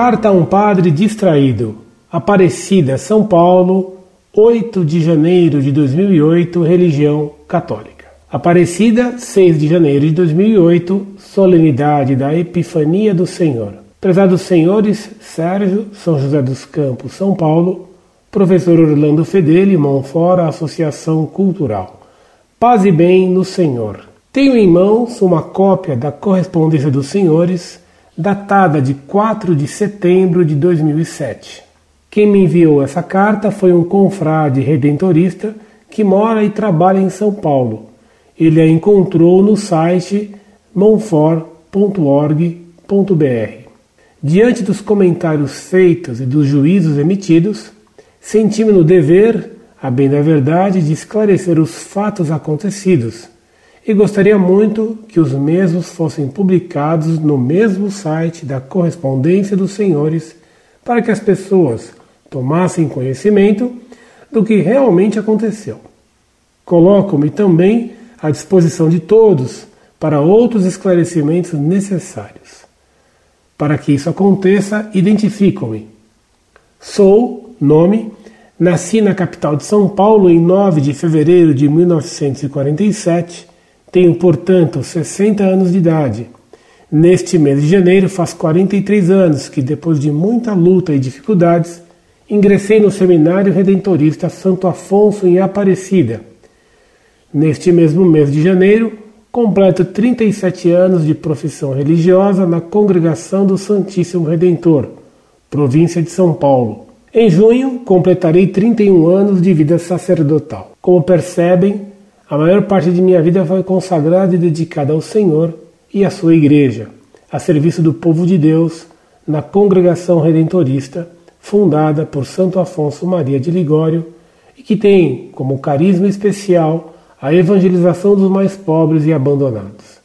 Carta a um padre distraído. Aparecida, São Paulo, 8 de janeiro de 2008, religião católica. Aparecida, 6 de janeiro de 2008, solenidade da Epifania do Senhor. Prezados senhores Sérgio, São José dos Campos, São Paulo, professor Orlando Fedeli, Monfora, Associação Cultural. Paz e bem no Senhor. Tenho em mãos uma cópia da correspondência dos senhores, datada de 4 de setembro de 2007. Quem me enviou essa carta foi um confrade redentorista que mora e trabalha em São Paulo. Ele a encontrou no site monfort.org.br. Diante dos comentários feitos e dos juízos emitidos, senti-me no dever, a bem da verdade, de esclarecer os fatos acontecidos e gostaria muito que os mesmos fossem publicados no mesmo site da Correspondência dos Senhores para que as pessoas tomassem conhecimento do que realmente aconteceu. Coloco-me também à disposição de todos para outros esclarecimentos necessários. Para que isso aconteça, identifico-me. Sou, nome, nasci na capital de São Paulo em 9 de fevereiro de 1947. Tenho, portanto, 60 anos de idade. Neste mês de janeiro faz 43 anos que, depois de muita luta e dificuldades, ingressei no Seminário Redentorista Santo Afonso em Aparecida. Neste mesmo mês de janeiro, completo 37 anos de profissão religiosa na Congregação do Santíssimo Redentor, província de São Paulo. Em junho, completarei 31 anos de vida sacerdotal. Como percebem, a maior parte de minha vida foi consagrada e dedicada ao Senhor e à sua igreja, a serviço do povo de Deus, na Congregação Redentorista, fundada por Santo Afonso Maria de Ligório e que tem como carisma especial a evangelização dos mais pobres e abandonados.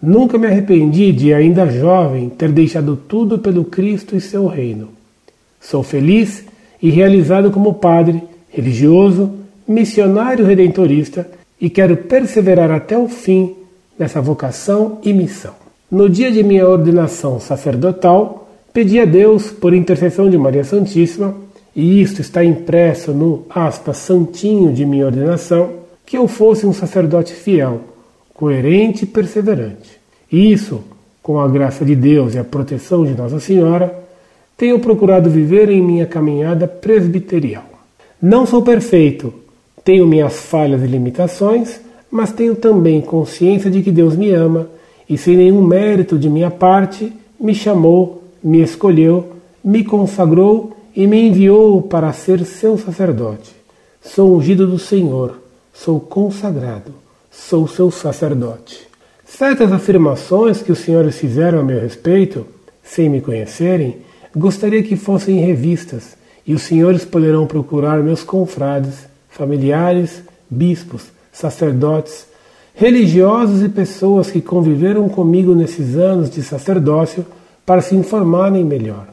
Nunca me arrependi de, ainda jovem, ter deixado tudo pelo Cristo e seu reino. Sou feliz e realizado como padre, religioso, missionário redentorista e quero perseverar até o fim nessa vocação e missão. No dia de minha ordenação sacerdotal, pedi a Deus, por intercessão de Maria Santíssima, e isto está impresso no aspa santinho de minha ordenação, que eu fosse um sacerdote fiel, coerente e perseverante. E isso, com a graça de Deus e a proteção de Nossa Senhora, tenho procurado viver em minha caminhada presbiterial. Não sou perfeito, tenho minhas falhas e limitações, mas tenho também consciência de que Deus me ama e, sem nenhum mérito de minha parte, me chamou, me escolheu, me consagrou e me enviou para ser seu sacerdote. Sou ungido do Senhor sou consagrado, sou seu sacerdote. Certas afirmações que os senhores fizeram a meu respeito, sem me conhecerem, gostaria que fossem revistas, e os senhores poderão procurar meus confrades, familiares, bispos, sacerdotes, religiosos e pessoas que conviveram comigo nesses anos de sacerdócio para se informarem melhor.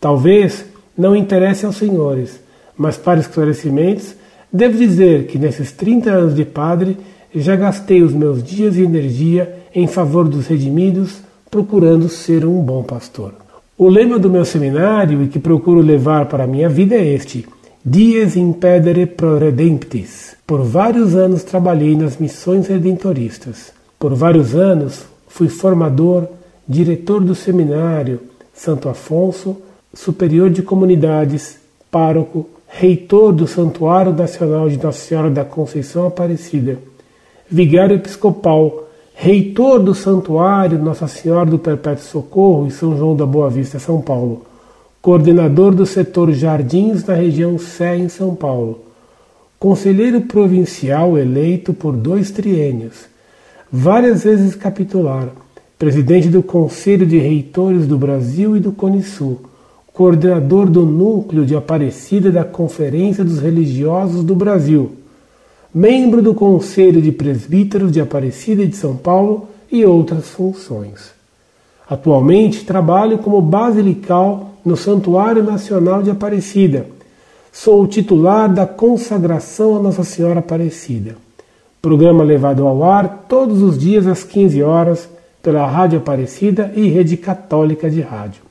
Talvez não interesse aos senhores, mas para esclarecimentos Devo dizer que nesses 30 anos de padre já gastei os meus dias e energia em favor dos redimidos, procurando ser um bom pastor. O lema do meu seminário e que procuro levar para a minha vida é este: Dies impedere pro redemptis. Por vários anos trabalhei nas missões redentoristas. Por vários anos fui formador, diretor do seminário Santo Afonso, superior de comunidades, pároco, reitor do Santuário Nacional de Nossa Senhora da Conceição Aparecida, vigário episcopal, reitor do Santuário Nossa Senhora do Perpétuo Socorro em São João da Boa Vista, São Paulo, coordenador do setor Jardins na região Sé, em São Paulo, conselheiro provincial eleito por dois triênios, várias vezes capitular, presidente do Conselho de Reitores do Brasil e do Conisul, coordenador do núcleo de Aparecida da Conferência dos Religiosos do Brasil, membro do Conselho de Presbíteros de Aparecida de São Paulo e outras funções. Atualmente trabalho como basilical no Santuário Nacional de Aparecida. Sou o titular da consagração a Nossa Senhora Aparecida. Programa levado ao ar todos os dias às 15 horas pela Rádio Aparecida e Rede Católica de Rádio.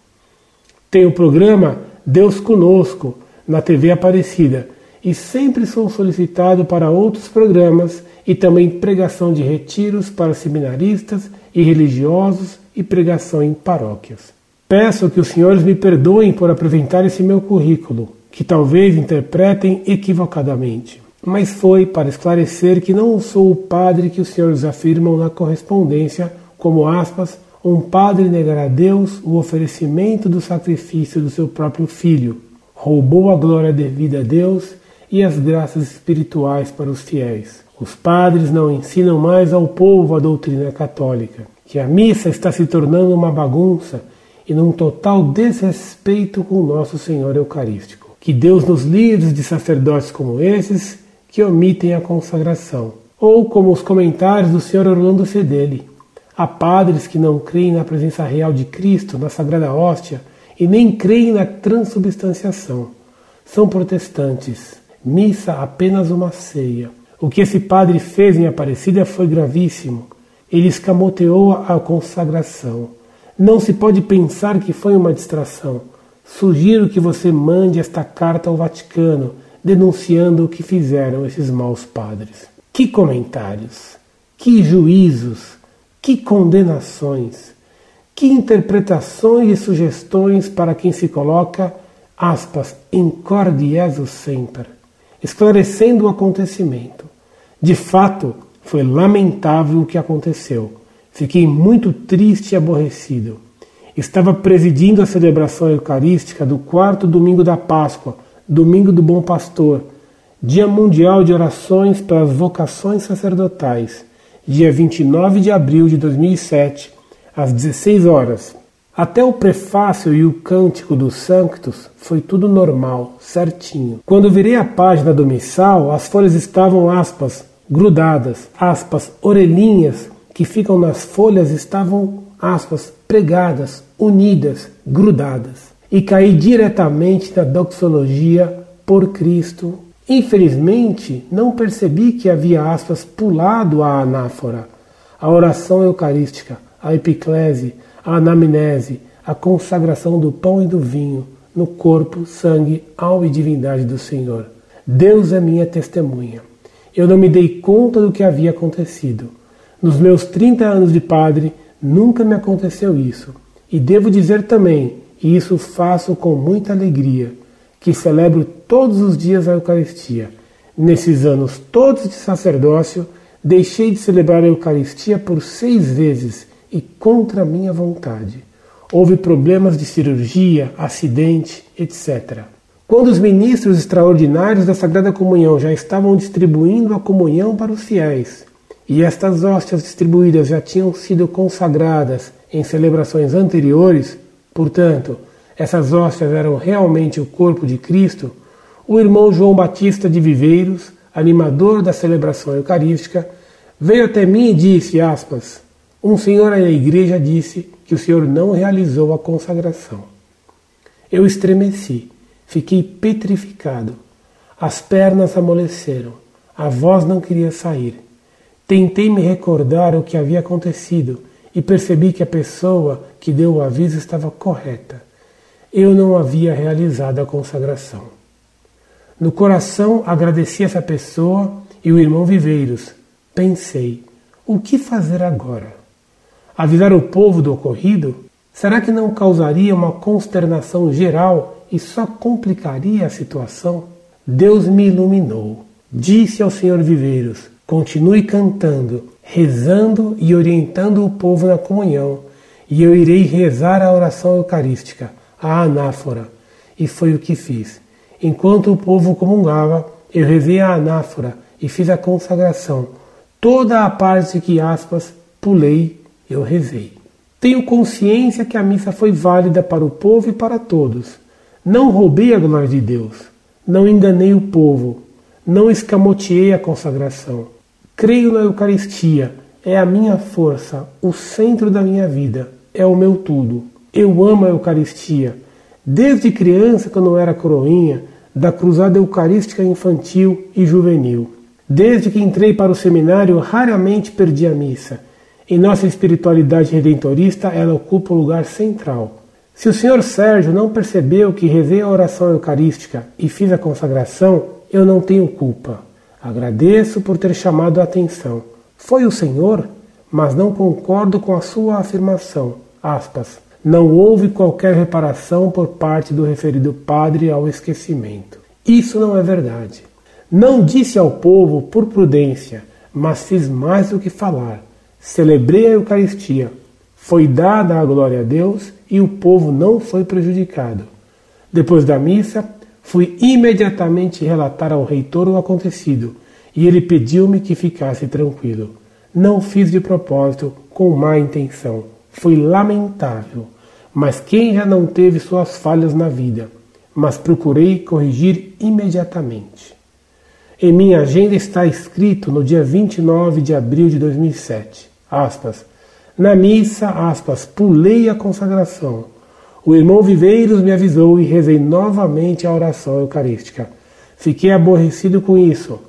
Tem o programa Deus Conosco na TV Aparecida e sempre sou solicitado para outros programas e também pregação de retiros para seminaristas e religiosos e pregação em paróquias. Peço que os senhores me perdoem por apresentar esse meu currículo, que talvez interpretem equivocadamente, mas foi para esclarecer que não sou o padre que os senhores afirmam na correspondência, como aspas, um padre negará a Deus o oferecimento do sacrifício do seu próprio filho, roubou a glória devida a Deus e as graças espirituais para os fiéis. Os padres não ensinam mais ao povo a doutrina católica, que a missa está se tornando uma bagunça e num total desrespeito com o nosso Senhor Eucarístico. Que Deus nos livre de sacerdotes como esses que omitem a consagração. Ou como os comentários do Sr. Orlando Fedeli. Há padres que não creem na presença real de Cristo na Sagrada Hóstia e nem creem na transubstanciação. São protestantes. Missa apenas uma ceia. O que esse padre fez em Aparecida foi gravíssimo. Ele escamoteou a consagração. Não se pode pensar que foi uma distração. Sugiro que você mande esta carta ao Vaticano, denunciando o que fizeram esses maus padres. Que comentários, que juízos, que condenações, que interpretações e sugestões para quem se coloca, aspas, cordieso sempre, esclarecendo o acontecimento. De fato, foi lamentável o que aconteceu Fiquei muito triste e aborrecido. Estava presidindo a celebração eucarística do quarto domingo da Páscoa, domingo do Bom Pastor, Dia Mundial de Orações pelas Vocações Sacerdotais, dia 29 de abril de 2007, às 16 horas. Até o prefácio e o cântico dos Sanctos foi tudo normal, certinho. Quando virei a página do missal, as folhas estavam aspas, grudadas, aspas, orelhinhas que ficam nas folhas estavam, aspas, pregadas, unidas, grudadas. E caí diretamente na doxologia por Cristo. Infelizmente, não percebi que havia, aspas, pulado a anáfora, a oração eucarística, a epiclese, a anamnese, a consagração do pão e do vinho, no corpo, sangue, alma e divindade do Senhor. Deus é minha testemunha. Eu não me dei conta do que havia acontecido. Nos meus 30 anos de padre, nunca me aconteceu isso. E devo dizer também, e isso faço com muita alegria, que celebro todos os dias a Eucaristia. Nesses anos todos de sacerdócio, deixei de celebrar a Eucaristia por seis vezes e contra minha vontade. Houve problemas de cirurgia, acidente, etc. Quando os ministros extraordinários da Sagrada Comunhão já estavam distribuindo a comunhão para os fiéis, e estas hóstias distribuídas já tinham sido consagradas em celebrações anteriores, portanto, essas hóstias eram realmente o corpo de Cristo, o irmão João Batista de Viveiros, animador da celebração eucarística, veio até mim e disse, aspas, um senhor da igreja disse que o senhor não realizou a consagração. Eu estremeci, fiquei petrificado, as pernas amoleceram, a voz não queria sair. Tentei me recordar o que havia acontecido e percebi que a pessoa que deu o aviso estava correta. Eu não havia realizado a consagração. No coração agradeci essa pessoa e o irmão Viveiros. Pensei: o que fazer agora? Avisar o povo do ocorrido? Será que não causaria uma consternação geral e só complicaria a situação? Deus me iluminou. Disse ao senhor Viveiros: Continue cantando, rezando e orientando o povo na comunhão, e eu irei rezar a oração eucarística, a anáfora. E foi o que fiz. Enquanto o povo comungava, eu rezei a anáfora e fiz a consagração. Toda a parte que aspas pulei, eu rezei. Tenho consciência que a missa foi válida para o povo e para todos. Não roubei a glória de Deus, não enganei o povo, não escamoteei a consagração. Creio na Eucaristia, é a minha força, o centro da minha vida, é o meu tudo. Eu amo a Eucaristia. Desde criança, quando eu era coroinha, da cruzada eucarística infantil e juvenil. Desde que entrei para o seminário, raramente perdi a missa. Em nossa espiritualidade redentorista, ela ocupa um lugar central. Se o senhor Sérgio não percebeu que rezei a oração eucarística e fiz a consagração, eu não tenho culpa. Agradeço por ter chamado a atenção. Foi o senhor, mas não concordo com a sua afirmação. Aspas. Não houve qualquer reparação por parte do referido padre ao esquecimento. Isso não é verdade. Não disse ao povo por prudência, mas fiz mais do que falar. Celebrei a Eucaristia. Foi dada a glória a Deus e o povo não foi prejudicado. Depois da missa, fui imediatamente relatar ao reitor o acontecido e ele pediu-me que ficasse tranquilo. Não fiz de propósito, com má intenção. Foi lamentável. Mas quem já não teve suas falhas na vida? Mas procurei corrigir imediatamente. Em minha agenda está escrito no dia 29 de abril de 2007, aspas, na missa, aspas, pulei a consagração. O irmão Viveiros me avisou e rezei novamente a oração eucarística. Fiquei aborrecido com isso.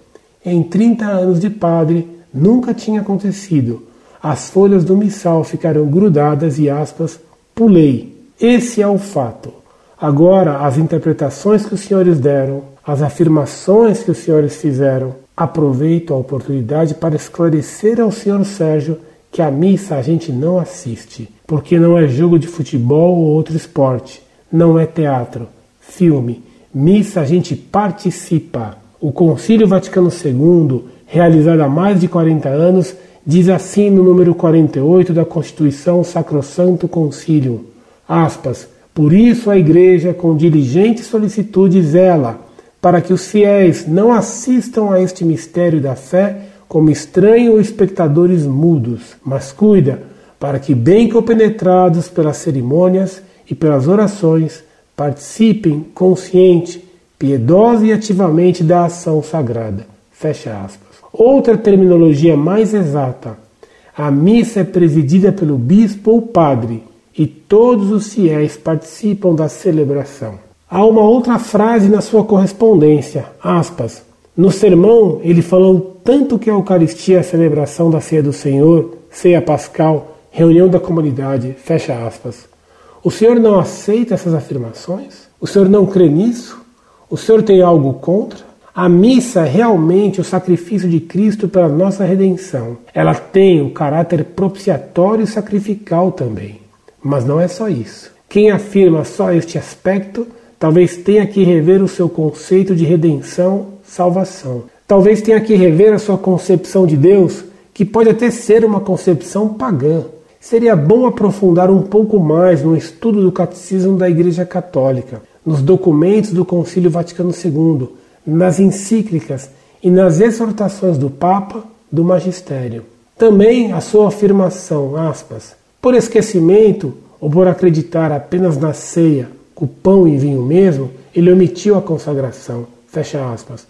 Em 30 anos de padre, nunca tinha acontecido. As folhas do missal ficaram grudadas e aspas, pulei. Esse é o fato. Agora, as interpretações que os senhores deram, as afirmações que os senhores fizeram, aproveito a oportunidade para esclarecer ao senhor Sérgio que a missa a gente não assiste, porque não é jogo de futebol ou outro esporte, não é teatro, filme. Missa a gente participa. O Concílio Vaticano II, realizado há mais de 40 anos, diz assim no número 48 da Constituição Sacrosanto Concílio, aspas, por isso a Igreja com diligente solicitude zela para que os fiéis não assistam a este mistério da fé como estranhos ou espectadores mudos, mas cuida para que, bem compenetrados pelas cerimônias e pelas orações, participem consciente, piedosa e ativamente da ação sagrada. Fecha aspas. Outra terminologia mais exata. A missa é presidida pelo bispo ou padre e todos os fiéis participam da celebração. Há uma outra frase na sua correspondência, aspas, no sermão, ele falou tanto que a Eucaristia é a celebração da ceia do Senhor, ceia pascal, reunião da comunidade, fecha aspas. O Senhor não aceita essas afirmações? O Senhor não crê nisso? O Senhor tem algo contra? A missa é realmente o sacrifício de Cristo pela nossa redenção. Ela tem o caráter propiciatório e sacrificial também. Mas não é só isso. Quem afirma só este aspecto talvez tenha que rever o seu conceito de redenção salvação. Talvez tenha que rever a sua concepção de Deus, que pode até ser uma concepção pagã. Seria bom aprofundar um pouco mais no estudo do catecismo da Igreja Católica, nos documentos do Concílio Vaticano II, nas encíclicas e nas exortações do Papa, do Magistério. Também a sua afirmação, aspas, por esquecimento ou por acreditar apenas na ceia, com pão e vinho mesmo, ele omitiu a consagração, fecha aspas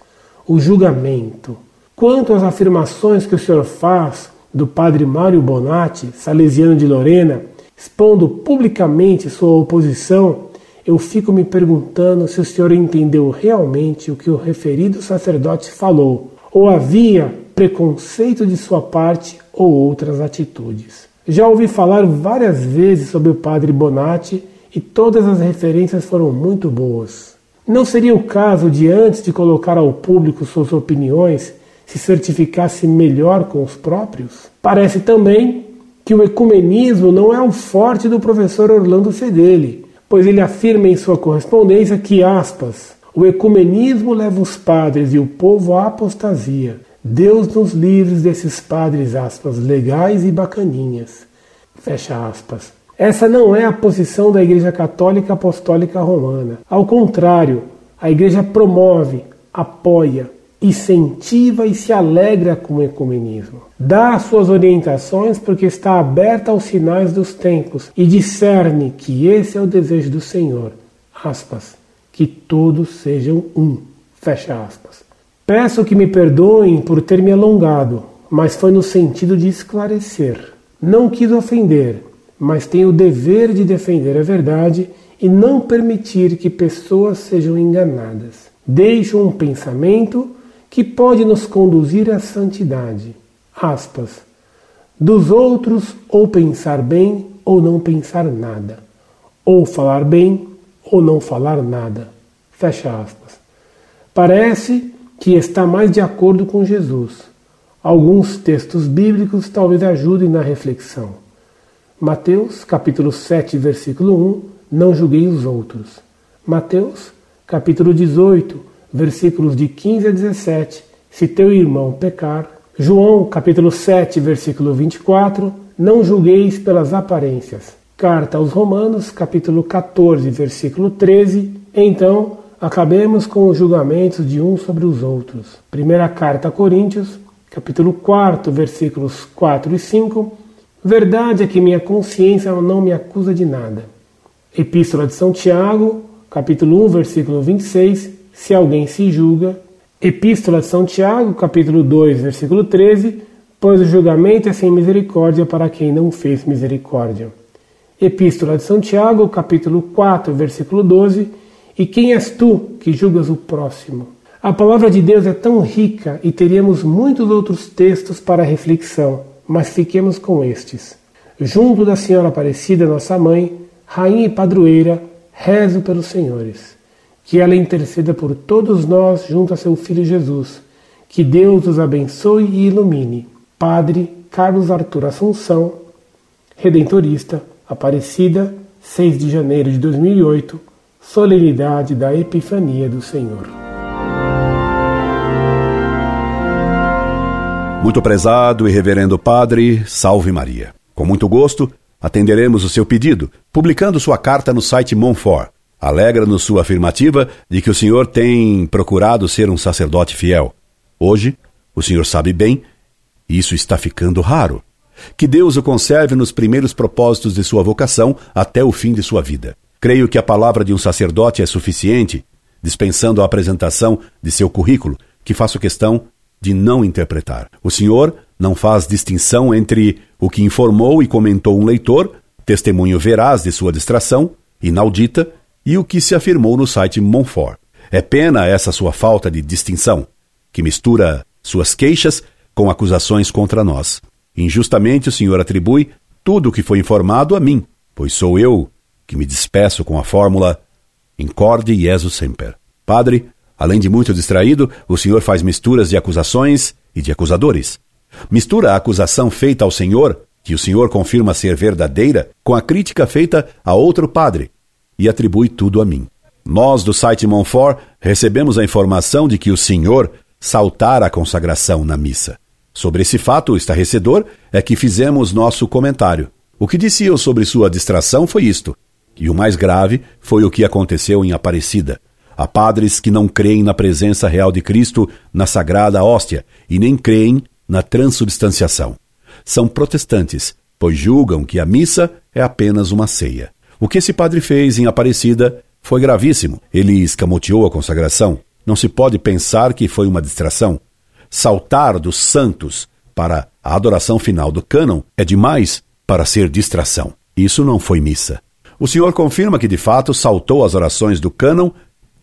o julgamento. Quanto às afirmações que o senhor faz do padre Mário Bonatti, salesiano de Lorena, expondo publicamente sua oposição, eu fico me perguntando se o senhor entendeu realmente o que o referido sacerdote falou, ou havia preconceito de sua parte ou outras atitudes. Já ouvi falar várias vezes sobre o padre Bonatti e todas as referências foram muito boas. Não seria o caso de, antes de colocar ao público suas opiniões, se certificasse melhor com os próprios? Parece também que o ecumenismo não é o forte do professor Orlando Fedeli, pois ele afirma em sua correspondência que, aspas, o ecumenismo leva os padres e o povo à apostasia. Deus nos livres desses padres, aspas, legais e bacaninhas. Fecha aspas. Essa não é a posição da Igreja Católica Apostólica Romana. Ao contrário, a Igreja promove, apoia, incentiva e se alegra com o ecumenismo. Dá suas orientações porque está aberta aos sinais dos tempos e discerne que esse é o desejo do Senhor. Aspas, que todos sejam um. Fecha aspas. Peço que me perdoem por ter me alongado, mas foi no sentido de esclarecer. Não quis ofender, mas tem o dever de defender a verdade e não permitir que pessoas sejam enganadas. Deixo um pensamento que pode nos conduzir à santidade. Aspas. Dos outros, ou pensar bem ou não pensar nada. ou falar bem ou não falar nada. Fecha aspas. Parece que está mais de acordo com Jesus. Alguns textos bíblicos talvez ajudem na reflexão. Mateus, capítulo 7, versículo 1, não julguei os outros. Mateus, capítulo 18, versículos de 15 a 17, se teu irmão pecar. João, capítulo 7, versículo 24, não julgueis pelas aparências. Carta aos Romanos, capítulo 14, versículo 13. Então, acabemos com os julgamentos de uns sobre os outros. Primeira carta a Coríntios, capítulo 4, versículos 4 e 5. Verdade é que minha consciência não me acusa de nada. Epístola de São Tiago, capítulo 1, versículo 26. Se alguém se julga. Epístola de São Tiago, capítulo 2, versículo 13. Pois o julgamento é sem misericórdia para quem não fez misericórdia. Epístola de São Tiago, capítulo 4, versículo 12. E quem és tu que julgas o próximo? A palavra de Deus é tão rica e teríamos muitos outros textos para reflexão, mas fiquemos com estes. Junto da Senhora Aparecida, nossa mãe, rainha e padroeira, rezo pelos senhores. Que ela interceda por todos nós junto a seu Filho Jesus. Que Deus os abençoe e ilumine. Padre Carlos Arthur Assunção, Redentorista, Aparecida, 6 de janeiro de 2008, solenidade da Epifania do Senhor. Muito prezado e reverendo Padre, salve Maria. Com muito gosto, atenderemos o seu pedido, publicando sua carta no site Monfort. Alegra-nos sua afirmativa de que o senhor tem procurado ser um sacerdote fiel. Hoje, o senhor sabe bem, isso está ficando raro. Que Deus o conserve nos primeiros propósitos de sua vocação até o fim de sua vida. Creio que a palavra de um sacerdote é suficiente, dispensando a apresentação de seu currículo, que faço questão de não interpretar. O senhor não faz distinção entre o que informou e comentou um leitor, testemunho veraz de sua distração, inaudita, e o que se afirmou no site Monfort. É pena essa sua falta de distinção, que mistura suas queixas com acusações contra nós. Injustamente o senhor atribui tudo o que foi informado a mim, pois sou eu que me despeço com a fórmula incorde Jesus semper. Padre, além de muito distraído, o senhor faz misturas de acusações e de acusadores. Mistura a acusação feita ao senhor, que o senhor confirma ser verdadeira, com a crítica feita a outro padre e atribui tudo a mim. Nós do site Monfort recebemos a informação de que o senhor saltara a consagração na missa. Sobre esse fato estarrecedor é que fizemos nosso comentário. O que disse eu sobre sua distração foi isto. E o mais grave foi o que aconteceu em Aparecida. Há padres que não creem na presença real de Cristo na sagrada hóstia e nem creem na transubstanciação. São protestantes, pois julgam que a missa é apenas uma ceia. O que esse padre fez em Aparecida foi gravíssimo. Ele escamoteou a consagração. Não se pode pensar que foi uma distração saltar dos santos para a adoração final do cânon é demais para ser distração. Isso não foi missa. O senhor confirma que de fato saltou as orações do cânon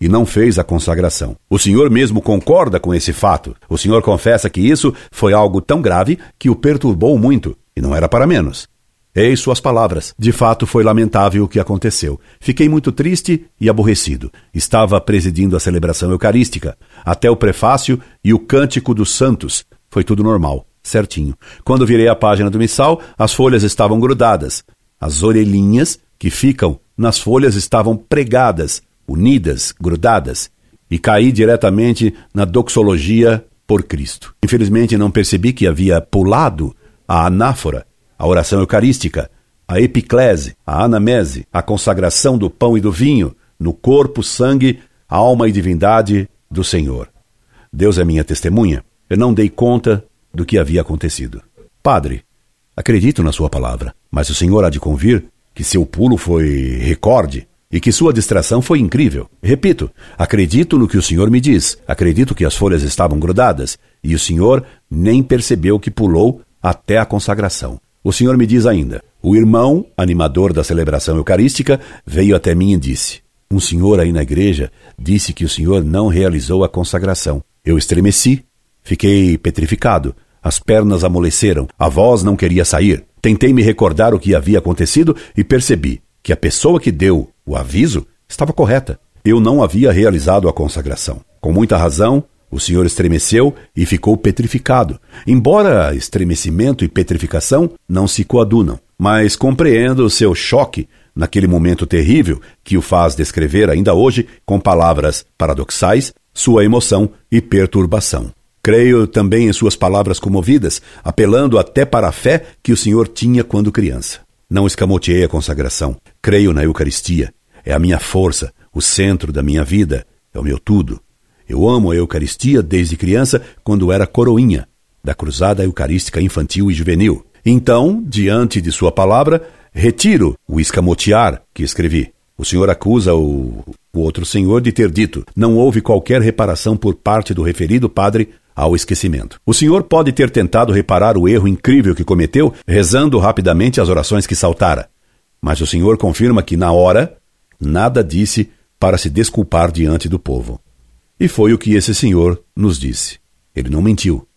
e não fez a consagração. O senhor mesmo concorda com esse fato. O senhor confessa que isso foi algo tão grave que o perturbou muito, e não era para menos. Eis suas palavras. De fato, foi lamentável o que aconteceu. Fiquei muito triste e aborrecido. Estava presidindo a celebração eucarística. Até o prefácio e o cântico dos santos. Foi tudo normal, certinho. Quando virei a página do missal, as folhas estavam grudadas. As orelhinhas que ficam nas folhas estavam pregadas, unidas, grudadas. E caí diretamente na doxologia por Cristo. Infelizmente, não percebi que havia pulado a anáfora a oração eucarística, a epiclese, a anamese, a consagração do pão e do vinho, no corpo, sangue, alma e divindade do Senhor. Deus é minha testemunha. Eu não dei conta do que havia acontecido. Padre, acredito na sua palavra, mas o senhor há de convir que seu pulo foi recorde e que sua distração foi incrível. Repito, acredito no que o senhor me diz, acredito que as folhas estavam grudadas e o senhor nem percebeu que pulou até a consagração. O senhor me diz ainda: o irmão, animador da celebração eucarística, veio até mim e disse: Um senhor aí na igreja disse que o senhor não realizou a consagração. Eu estremeci, fiquei petrificado, as pernas amoleceram, a voz não queria sair. Tentei me recordar o que havia acontecido e percebi: que a pessoa que deu o aviso estava correta. Eu não havia realizado a consagração. Com muita razão, o senhor estremeceu e ficou petrificado. Embora estremecimento e petrificação não se coadunam, mas compreendo o seu choque naquele momento terrível que o faz descrever ainda hoje com palavras paradoxais sua emoção e perturbação. Creio também em suas palavras comovidas, apelando até para a fé que o Senhor tinha quando criança. Não escamoteei a consagração. Creio na Eucaristia. É a minha força, o centro da minha vida, é o meu tudo. Eu amo a Eucaristia desde criança, quando era coroinha da Cruzada Eucarística Infantil e Juvenil. Então, diante de sua palavra, retiro o escamotear que escrevi. O senhor acusa o, o outro senhor de ter dito: não houve qualquer reparação por parte do referido padre ao esquecimento. O senhor pode ter tentado reparar o erro incrível que cometeu, rezando rapidamente as orações que saltara. Mas o senhor confirma que, na hora, nada disse para se desculpar diante do povo. E foi o que esse senhor nos disse. Ele não mentiu.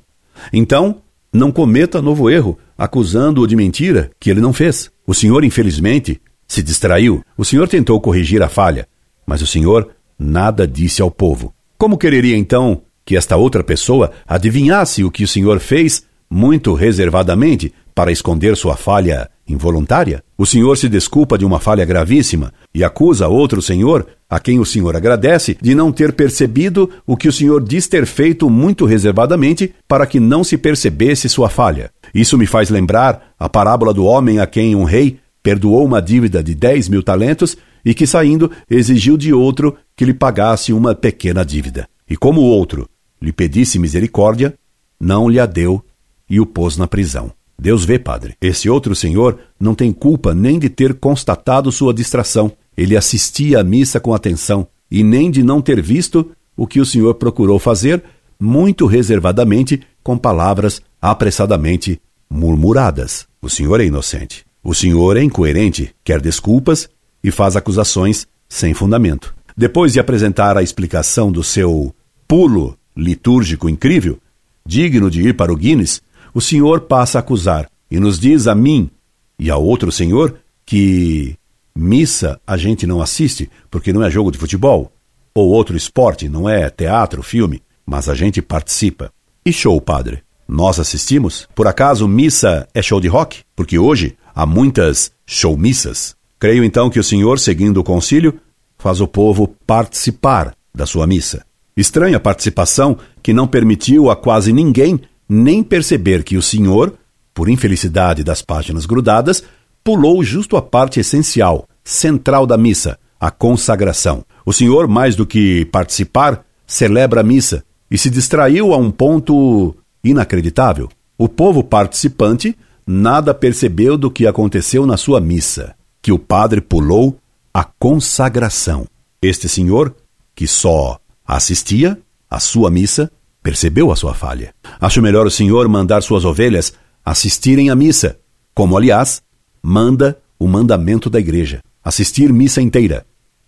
Então, não cometa novo erro, acusando-o de mentira que ele não fez. O senhor, infelizmente, se distraiu. O senhor tentou corrigir a falha, mas o senhor nada disse ao povo. Como quereria então que esta outra pessoa adivinhasse o que o senhor fez muito reservadamente para esconder sua falha involuntária? O senhor se desculpa de uma falha gravíssima e acusa outro senhor, a quem o senhor agradece, de não ter percebido o que o senhor diz ter feito muito reservadamente para que não se percebesse sua falha. Isso me faz lembrar a parábola do homem a quem um rei perdoou uma dívida de dez mil talentos e que, saindo, exigiu de outro que lhe pagasse uma pequena dívida. E como o outro lhe pedisse misericórdia, não lhe a deu e o pôs na prisão. Deus vê, padre. Esse outro senhor não tem culpa nem de ter constatado sua distração. Ele assistia à missa com atenção e nem de não ter visto o que o senhor procurou fazer, muito reservadamente, com palavras apressadamente murmuradas. O senhor é inocente. O senhor é incoerente, quer desculpas e faz acusações sem fundamento. Depois de apresentar a explicação do seu pulo litúrgico incrível, digno de ir para o Guinness, o senhor passa a acusar e nos diz a mim e ao outro senhor que missa a gente não assiste porque não é jogo de futebol ou outro esporte, não é teatro, filme, mas a gente participa. E show, padre? Nós assistimos? Por acaso missa é show de rock? Porque hoje há muitas showmissas. Creio então que o senhor, seguindo o concílio, faz o povo participar da sua missa. Estranha participação que não permitiu a quase ninguém nem perceber que o senhor, por infelicidade das páginas grudadas, pulou justo a parte essencial, central da missa, a consagração. O senhor, mais do que participar, celebra a missa e se distraiu a um ponto inacreditável. O povo participante nada percebeu do que aconteceu na sua missa, que o padre pulou a consagração. Este senhor, que só assistia à sua missa, percebeu a sua falha. Acho melhor o senhor mandar suas ovelhas assistirem à missa, como, aliás, manda o mandamento da igreja: assistir missa inteira,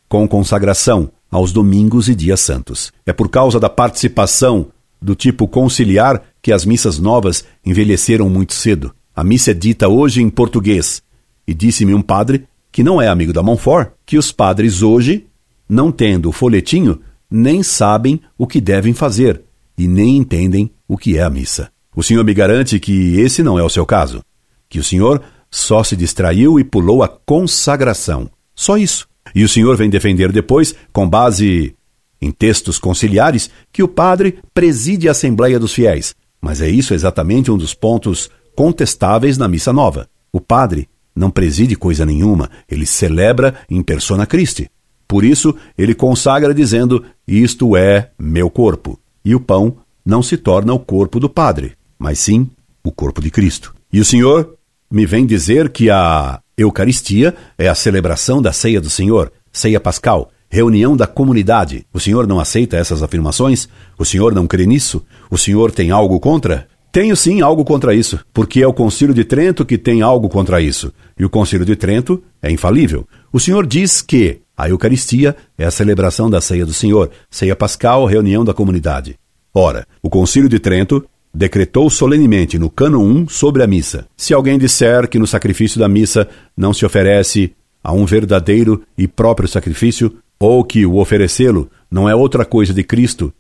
com consagração aos domingos e dias santos. É por causa da participação do tipo conciliar que as missas novas envelheceram muito cedo. A missa é dita hoje em português, e disse-me um padre, que não é amigo da Montfort, que os padres hoje, não tendo o folhetinho, nem sabem o que devem fazer e nem entendem o que é a missa. O senhor me garante que esse não é o seu caso, que o senhor só se distraiu e pulou a consagração. Só isso. E o senhor vem defender depois, com base em textos conciliares, que o padre preside a Assembleia dos Fiéis. Mas é isso exatamente um dos pontos contestáveis na missa nova. O padre não preside coisa nenhuma, ele celebra em persona Christi. Por isso, ele consagra dizendo: Isto é meu corpo. E o pão não se torna o corpo do Padre, mas sim o corpo de Cristo. E o Senhor me vem dizer que a Eucaristia é a celebração da ceia do Senhor, ceia pascal, reunião da comunidade. O Senhor não aceita essas afirmações? O Senhor não crê nisso? O Senhor tem algo contra? Tenho sim algo contra isso, porque é o Concílio de Trento que tem algo contra isso. E o Concílio de Trento é infalível. O Senhor diz que a Eucaristia é a celebração da ceia do Senhor, ceia pascal, reunião da comunidade. Ora, o Concílio de Trento decretou solenemente no cano 1 sobre a missa. Se alguém disser que no sacrifício da missa não se oferece a um verdadeiro e próprio sacrifício, ou que o oferecê-lo não é outra coisa de Cristo,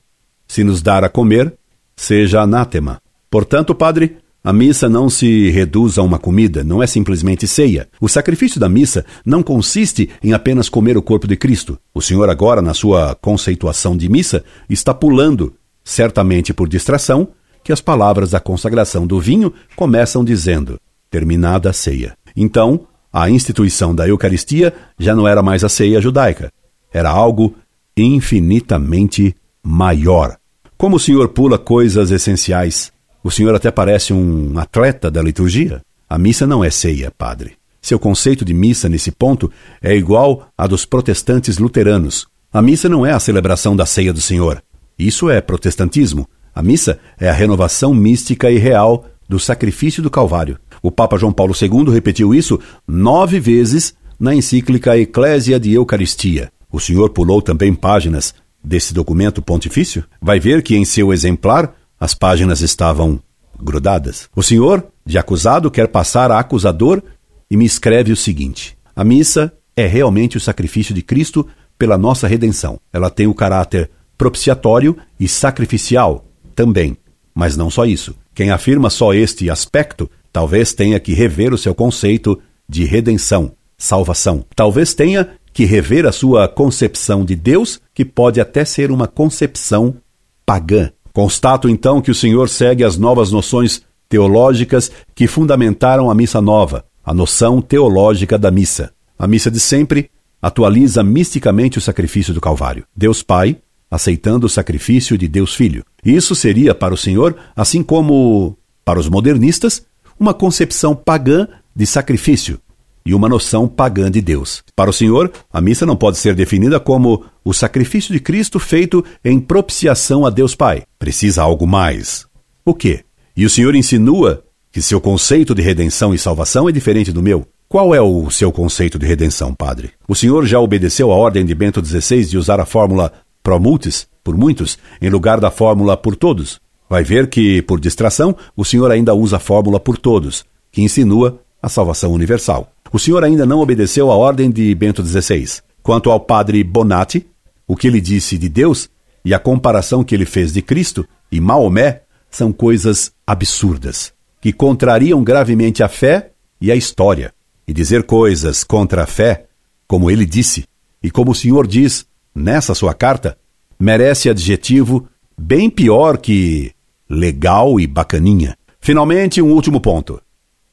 se nos dar a comer, seja anátema. Portanto, Padre, a missa não se reduz a uma comida, não é simplesmente ceia. O sacrifício da missa não consiste em apenas comer o corpo de Cristo. O Senhor, agora, na sua conceituação de missa, está pulando, certamente por distração, que as palavras da consagração do vinho começam dizendo: terminada a ceia. Então, a instituição da Eucaristia já não era mais a ceia judaica, era algo infinitamente maior. Como o Senhor pula coisas essenciais, o Senhor até parece um atleta da liturgia. A missa não é ceia, padre. Seu conceito de missa nesse ponto é igual a dos protestantes luteranos. A missa não é a celebração da ceia do Senhor. Isso é protestantismo. A missa é a renovação mística e real do sacrifício do Calvário. O Papa João Paulo II repetiu isso nove vezes na encíclica Eclésia de Eucaristia. O senhor pulou também páginas desse documento pontifício? Vai ver que em seu exemplar as páginas estavam grudadas. O senhor, de acusado, quer passar a acusador e me escreve o seguinte: A missa é realmente o sacrifício de Cristo pela nossa redenção. Ela tem o caráter propiciatório e sacrificial também. Mas não só isso. Quem afirma só este aspecto talvez tenha que rever o seu conceito de redenção, salvação. Talvez tenha que rever a sua concepção de Deus, que pode até ser uma concepção pagã. Constato então que o Senhor segue as novas noções teológicas que fundamentaram a missa nova, a noção teológica da missa. A missa de sempre atualiza misticamente o sacrifício do Calvário. Deus Pai aceitando o sacrifício de Deus Filho. Isso seria para o Senhor, assim como para os modernistas, uma concepção pagã de sacrifício e uma noção pagã de Deus. Para o Senhor, a missa não pode ser definida como o sacrifício de Cristo feito em propiciação a Deus Pai. Precisa algo mais. O quê? E o Senhor insinua que seu conceito de redenção e salvação é diferente do meu. Qual é o seu conceito de redenção, Padre? O Senhor já obedeceu a ordem de Bento XVI de usar a fórmula pro multis, por muitos, em lugar da fórmula por todos. Vai ver que, por distração, o Senhor ainda usa a fórmula por todos, que insinua a salvação universal. O Senhor ainda não obedeceu à ordem de Bento XVI. Quanto ao padre Bonatti, o que ele disse de Deus e a comparação que ele fez de Cristo e Maomé são coisas absurdas, que contrariam gravemente a fé e a história. E dizer coisas contra a fé, como ele disse, e como o Senhor diz nessa sua carta, merece adjetivo bem pior que legal e bacaninha. Finalmente, um último ponto.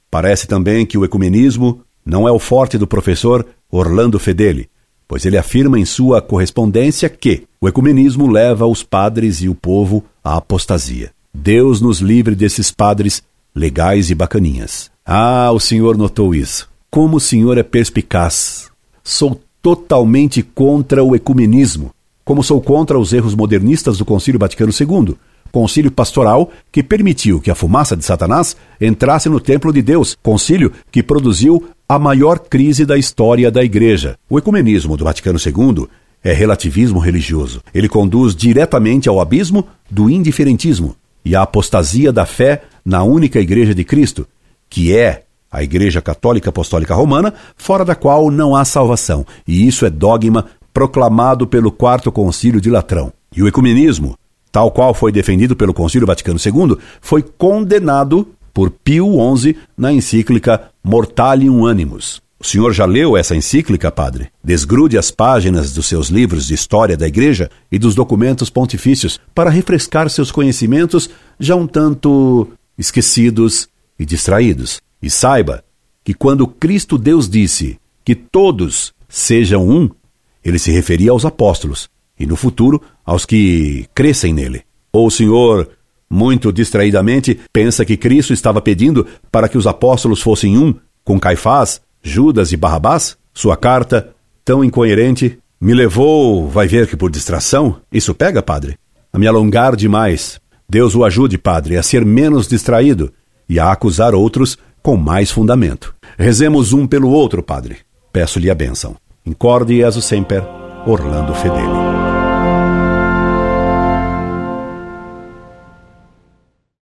Parece também que o ecumenismo não é o forte do professor Orlando Fedeli, pois ele afirma em sua correspondência que o ecumenismo leva os padres e o povo à apostasia. Deus nos livre desses padres legais e bacaninhas. Ah, o senhor notou isso. Como o senhor é perspicaz. Sou totalmente contra o ecumenismo, como sou contra os erros modernistas do Concílio Vaticano II, concílio pastoral que permitiu que a fumaça de Satanás entrasse no templo de Deus, concílio que produziu a maior crise da história da Igreja. O ecumenismo do Vaticano II é relativismo religioso. Ele conduz diretamente ao abismo do indiferentismo e à apostasia da fé na única Igreja de Cristo, que é a Igreja Católica Apostólica Romana, fora da qual não há salvação, e isso é dogma proclamado pelo Quarto Concílio de Latrão. E o ecumenismo tal qual foi defendido pelo Concílio Vaticano II, foi condenado por Pio XI na encíclica Mortalium Animus. O senhor já leu essa encíclica, padre? Desgrude as páginas dos seus livros de história da Igreja e dos documentos pontifícios para refrescar seus conhecimentos já um tanto esquecidos e distraídos. E saiba que quando Cristo Deus disse que todos sejam um, ele se referia aos apóstolos, e no futuro aos que crescem nele. Ou o Senhor, muito distraidamente, pensa que Cristo estava pedindo para que os apóstolos fossem um com Caifás, Judas e Barrabás? Sua carta, tão incoerente, me levou, vai ver que por distração, isso pega, padre, a me alongar demais. Deus o ajude, padre, a ser menos distraído e a acusar outros com mais fundamento. Rezemos um pelo outro, padre. Peço-lhe a bênção. Incorde e sempre, Orlando Fedeli.